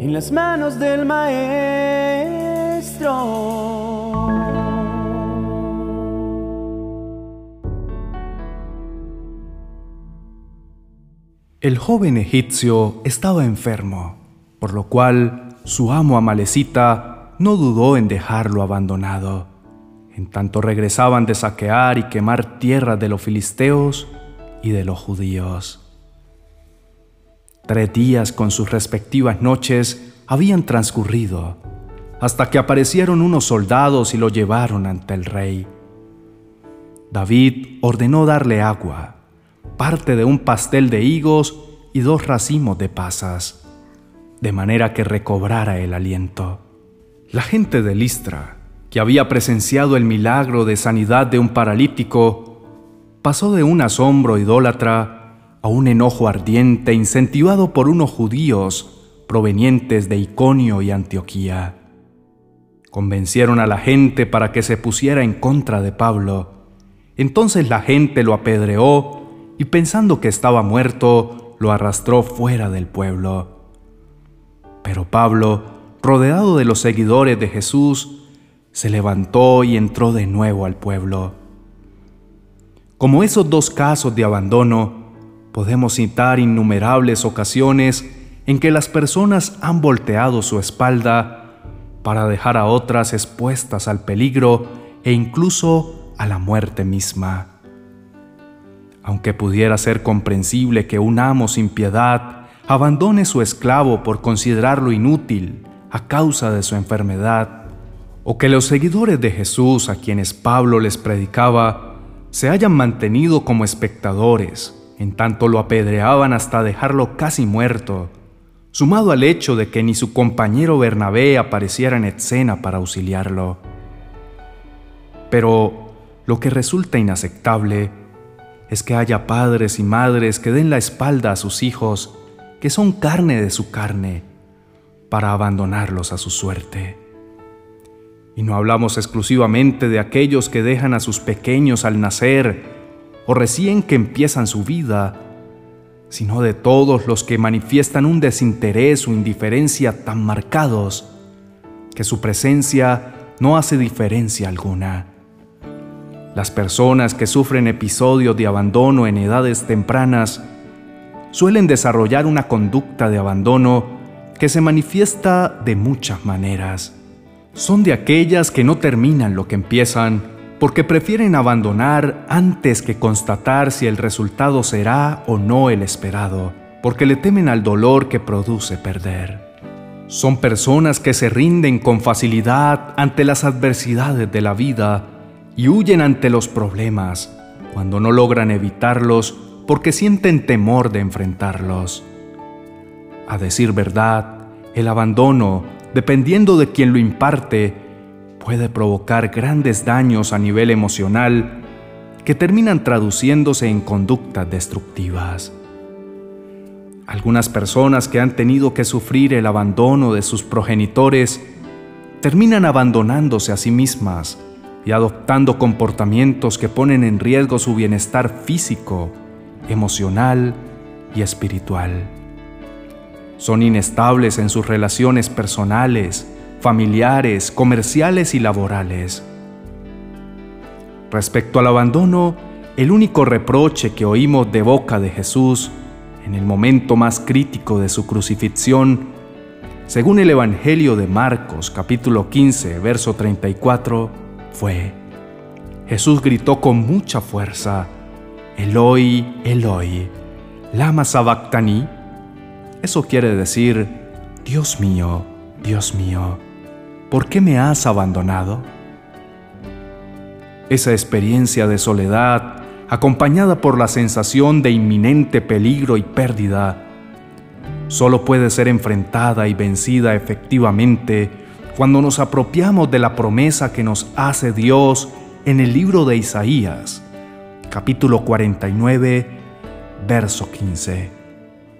en las manos del maestro. El joven egipcio estaba enfermo, por lo cual su amo Amalecita no dudó en dejarlo abandonado. En tanto regresaban de saquear y quemar tierras de los filisteos y de los judíos. Tres días con sus respectivas noches habían transcurrido, hasta que aparecieron unos soldados y lo llevaron ante el rey. David ordenó darle agua parte de un pastel de higos y dos racimos de pasas, de manera que recobrara el aliento. La gente de Listra, que había presenciado el milagro de sanidad de un paralítico, pasó de un asombro idólatra a un enojo ardiente incentivado por unos judíos provenientes de Iconio y Antioquía. Convencieron a la gente para que se pusiera en contra de Pablo. Entonces la gente lo apedreó y pensando que estaba muerto, lo arrastró fuera del pueblo. Pero Pablo, rodeado de los seguidores de Jesús, se levantó y entró de nuevo al pueblo. Como esos dos casos de abandono, podemos citar innumerables ocasiones en que las personas han volteado su espalda para dejar a otras expuestas al peligro e incluso a la muerte misma. Aunque pudiera ser comprensible que un amo sin piedad abandone su esclavo por considerarlo inútil a causa de su enfermedad, o que los seguidores de Jesús a quienes Pablo les predicaba se hayan mantenido como espectadores, en tanto lo apedreaban hasta dejarlo casi muerto, sumado al hecho de que ni su compañero Bernabé apareciera en escena para auxiliarlo. Pero lo que resulta inaceptable es que haya padres y madres que den la espalda a sus hijos, que son carne de su carne, para abandonarlos a su suerte. Y no hablamos exclusivamente de aquellos que dejan a sus pequeños al nacer o recién que empiezan su vida, sino de todos los que manifiestan un desinterés o indiferencia tan marcados que su presencia no hace diferencia alguna. Las personas que sufren episodios de abandono en edades tempranas suelen desarrollar una conducta de abandono que se manifiesta de muchas maneras. Son de aquellas que no terminan lo que empiezan porque prefieren abandonar antes que constatar si el resultado será o no el esperado, porque le temen al dolor que produce perder. Son personas que se rinden con facilidad ante las adversidades de la vida y huyen ante los problemas cuando no logran evitarlos porque sienten temor de enfrentarlos. A decir verdad, el abandono, dependiendo de quien lo imparte, puede provocar grandes daños a nivel emocional que terminan traduciéndose en conductas destructivas. Algunas personas que han tenido que sufrir el abandono de sus progenitores terminan abandonándose a sí mismas y adoptando comportamientos que ponen en riesgo su bienestar físico, emocional y espiritual. Son inestables en sus relaciones personales, familiares, comerciales y laborales. Respecto al abandono, el único reproche que oímos de boca de Jesús en el momento más crítico de su crucifixión, según el Evangelio de Marcos capítulo 15, verso 34, fue. Jesús gritó con mucha fuerza, Eloi, Eloi, lama sabactani. Eso quiere decir, Dios mío, Dios mío, ¿por qué me has abandonado? Esa experiencia de soledad, acompañada por la sensación de inminente peligro y pérdida, solo puede ser enfrentada y vencida efectivamente cuando nos apropiamos de la promesa que nos hace Dios en el libro de Isaías, capítulo 49, verso 15.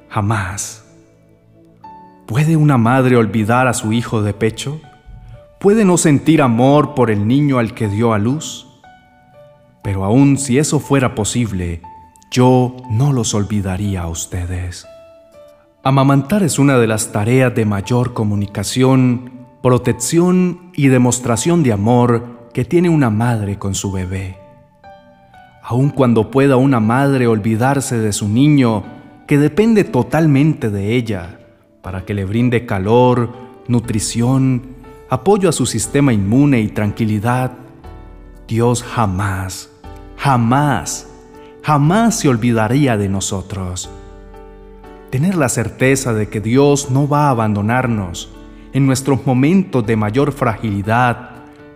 Jamás. ¿Puede una madre olvidar a su hijo de pecho? ¿Puede no sentir amor por el niño al que dio a luz? Pero aun si eso fuera posible, yo no los olvidaría a ustedes. Amamantar es una de las tareas de mayor comunicación, protección y demostración de amor que tiene una madre con su bebé. Aun cuando pueda una madre olvidarse de su niño, que depende totalmente de ella, para que le brinde calor, nutrición, apoyo a su sistema inmune y tranquilidad, Dios jamás, jamás, jamás se olvidaría de nosotros. Tener la certeza de que Dios no va a abandonarnos en nuestros momentos de mayor fragilidad,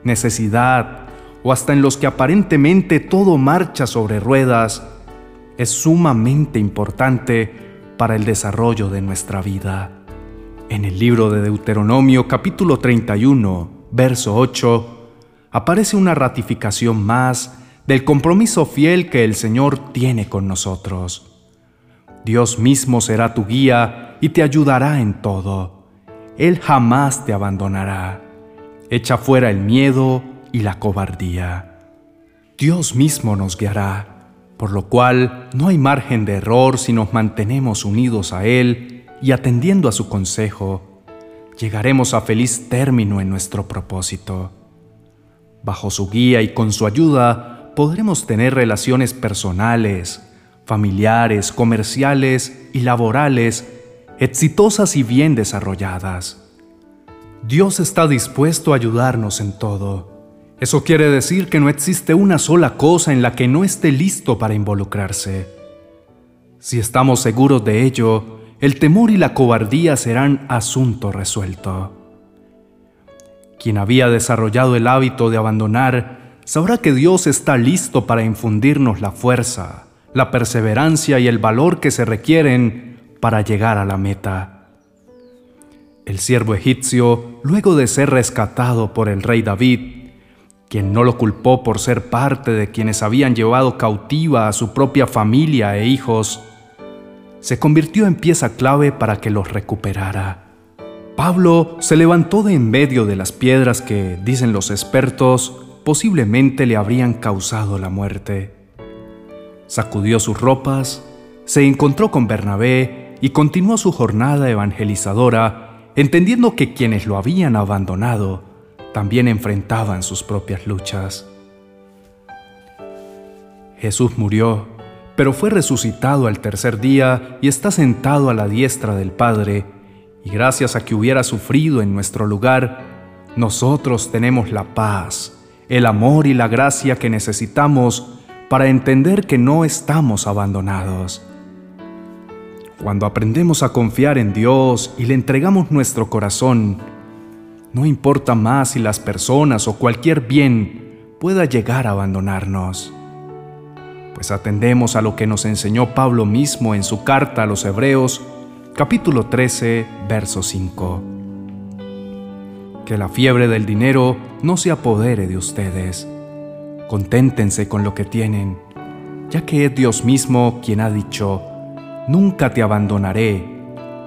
necesidad o hasta en los que aparentemente todo marcha sobre ruedas, es sumamente importante para el desarrollo de nuestra vida. En el libro de Deuteronomio capítulo 31, verso 8, aparece una ratificación más del compromiso fiel que el Señor tiene con nosotros. Dios mismo será tu guía y te ayudará en todo. Él jamás te abandonará. Echa fuera el miedo y la cobardía. Dios mismo nos guiará, por lo cual no hay margen de error si nos mantenemos unidos a Él y atendiendo a su consejo. Llegaremos a feliz término en nuestro propósito. Bajo su guía y con su ayuda podremos tener relaciones personales, familiares, comerciales y laborales exitosas y bien desarrolladas. Dios está dispuesto a ayudarnos en todo. Eso quiere decir que no existe una sola cosa en la que no esté listo para involucrarse. Si estamos seguros de ello, el temor y la cobardía serán asunto resuelto. Quien había desarrollado el hábito de abandonar sabrá que Dios está listo para infundirnos la fuerza, la perseverancia y el valor que se requieren para llegar a la meta. El siervo egipcio, luego de ser rescatado por el rey David, quien no lo culpó por ser parte de quienes habían llevado cautiva a su propia familia e hijos, se convirtió en pieza clave para que los recuperara. Pablo se levantó de en medio de las piedras que, dicen los expertos, posiblemente le habrían causado la muerte sacudió sus ropas, se encontró con Bernabé y continuó su jornada evangelizadora, entendiendo que quienes lo habían abandonado también enfrentaban sus propias luchas. Jesús murió, pero fue resucitado al tercer día y está sentado a la diestra del Padre, y gracias a que hubiera sufrido en nuestro lugar, nosotros tenemos la paz, el amor y la gracia que necesitamos para entender que no estamos abandonados. Cuando aprendemos a confiar en Dios y le entregamos nuestro corazón, no importa más si las personas o cualquier bien pueda llegar a abandonarnos, pues atendemos a lo que nos enseñó Pablo mismo en su carta a los Hebreos, capítulo 13, verso 5. Que la fiebre del dinero no se apodere de ustedes Conténtense con lo que tienen, ya que es Dios mismo quien ha dicho, Nunca te abandonaré,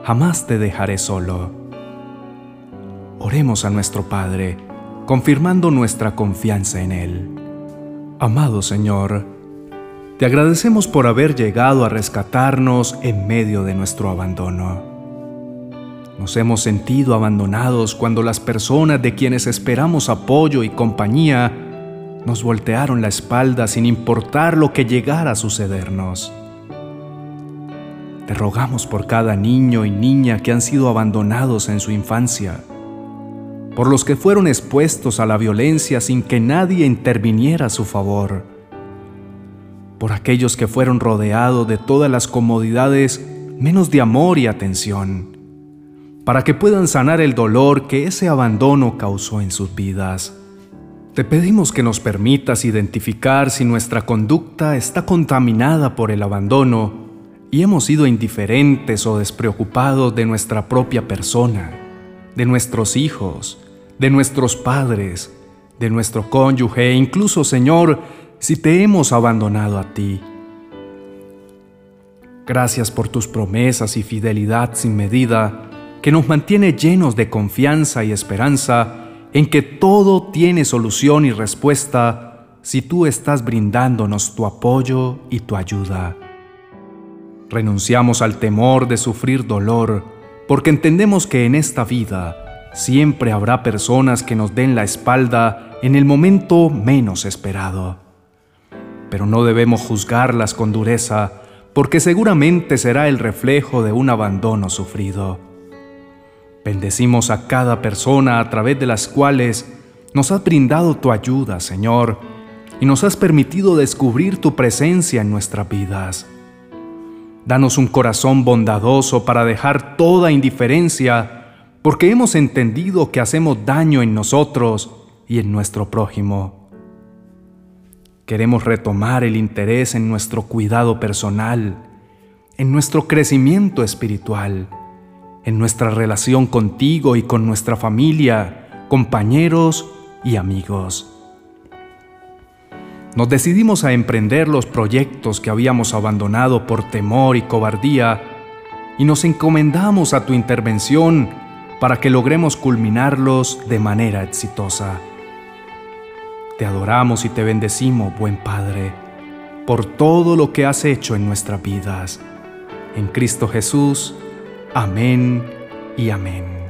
jamás te dejaré solo. Oremos a nuestro Padre, confirmando nuestra confianza en Él. Amado Señor, te agradecemos por haber llegado a rescatarnos en medio de nuestro abandono. Nos hemos sentido abandonados cuando las personas de quienes esperamos apoyo y compañía nos voltearon la espalda sin importar lo que llegara a sucedernos. Te rogamos por cada niño y niña que han sido abandonados en su infancia, por los que fueron expuestos a la violencia sin que nadie interviniera a su favor, por aquellos que fueron rodeados de todas las comodidades menos de amor y atención, para que puedan sanar el dolor que ese abandono causó en sus vidas. Te pedimos que nos permitas identificar si nuestra conducta está contaminada por el abandono y hemos sido indiferentes o despreocupados de nuestra propia persona, de nuestros hijos, de nuestros padres, de nuestro cónyuge e incluso, Señor, si te hemos abandonado a ti. Gracias por tus promesas y fidelidad sin medida que nos mantiene llenos de confianza y esperanza en que todo tiene solución y respuesta si tú estás brindándonos tu apoyo y tu ayuda. Renunciamos al temor de sufrir dolor porque entendemos que en esta vida siempre habrá personas que nos den la espalda en el momento menos esperado. Pero no debemos juzgarlas con dureza porque seguramente será el reflejo de un abandono sufrido. Bendecimos a cada persona a través de las cuales nos has brindado tu ayuda, Señor, y nos has permitido descubrir tu presencia en nuestras vidas. Danos un corazón bondadoso para dejar toda indiferencia, porque hemos entendido que hacemos daño en nosotros y en nuestro prójimo. Queremos retomar el interés en nuestro cuidado personal, en nuestro crecimiento espiritual, en nuestra relación contigo y con nuestra familia, compañeros y amigos. Nos decidimos a emprender los proyectos que habíamos abandonado por temor y cobardía y nos encomendamos a tu intervención para que logremos culminarlos de manera exitosa. Te adoramos y te bendecimos, buen Padre, por todo lo que has hecho en nuestras vidas. En Cristo Jesús. Amén y amén.